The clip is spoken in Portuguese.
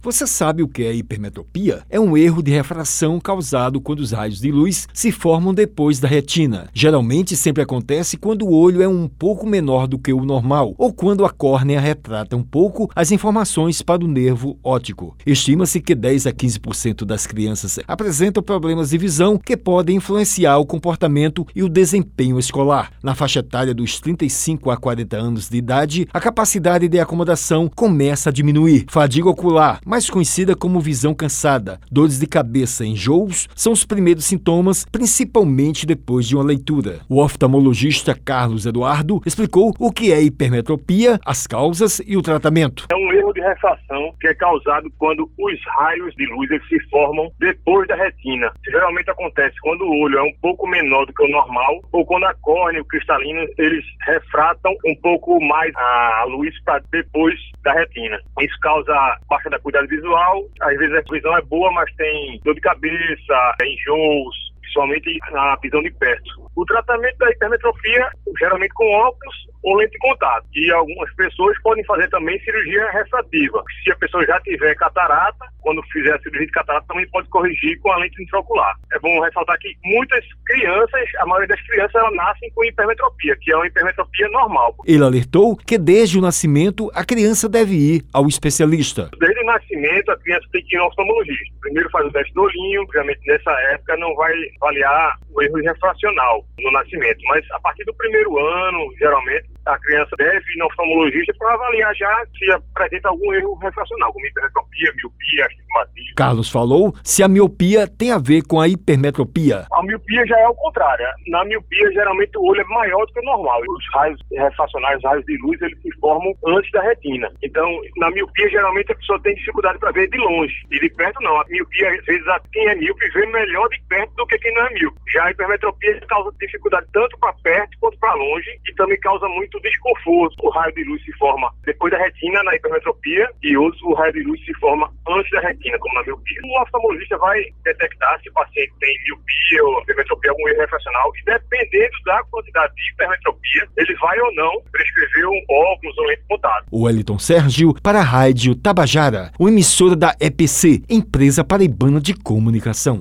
Você sabe o que é hipermetropia? É um erro de refração causado quando os raios de luz se formam depois da retina. Geralmente sempre acontece quando o olho é um pouco menor do que o normal ou quando a córnea retrata um pouco as informações para o nervo óptico. Estima-se que 10 a 15% das crianças apresentam problemas de visão que podem influenciar o comportamento e o desempenho escolar. Na faixa etária dos 35 a 40 anos de idade, a capacidade de acomodação começa a diminuir. Fadiga ocular mais conhecida como visão cansada, dores de cabeça e enjoos, são os primeiros sintomas, principalmente depois de uma leitura. O oftalmologista Carlos Eduardo explicou o que é hipermetropia, as causas e o tratamento. É um erro de refração que é causado quando os raios de luz se formam depois da retina. Geralmente acontece quando o olho é um pouco menor do que o normal ou quando a córnea o cristalino eles refratam um pouco mais a luz para depois da retina. Isso causa baixa da cuidado visual, às vezes a visão é boa, mas tem dor de cabeça, enjoos, principalmente na visão de perto. O tratamento da hipermetrofia, geralmente com óculos ou lente de contato. E algumas pessoas podem fazer também cirurgia refrativa. Se a pessoa já tiver catarata, quando fizer a cirurgia de catarata, também pode corrigir com a lente intraocular. É bom ressaltar que muitas crianças, a maioria das crianças, elas nascem com hipermetropia, que é uma hipermetropia normal. Ele alertou que desde o nascimento a criança deve ir ao especialista. Desde o nascimento, a criança tem que ir ao oftalmologista. Primeiro faz o teste do olhinho, obviamente nessa época não vai avaliar o erro refracional no nascimento, mas a partir do primeiro ano, geralmente, a criança deve ir no oftalmologista para avaliar já se apresenta algum erro refracional, como hipermetropia, miopia, astigmatismo. Carlos falou se a miopia tem a ver com a hipermetropia. A miopia já é o contrário. Na miopia, geralmente o olho é maior do que o normal. Os raios refracionais, os raios de luz, eles se formam antes da retina. Então, na miopia, geralmente a pessoa tem dificuldade para ver de longe. E de perto, não. A miopia, às vezes, quem é míope vê melhor de perto do que quem não é míope. Já a hipermetropia causa dificuldade tanto para perto quanto para longe e também causa muito muito desconforto. O raio de luz se forma depois da retina na hipermetropia e outros o raio de luz se forma antes da retina, como na miopia. O oftalmologista vai detectar se o paciente tem miopia ou hipermetropia, algum erro refracional e dependendo da quantidade de hipermetropia, ele vai ou não prescrever um óculos ou lente contato. O Wellington Sérgio para a Rádio Tabajara, o emissora da EPC, Empresa Paraibana de Comunicação.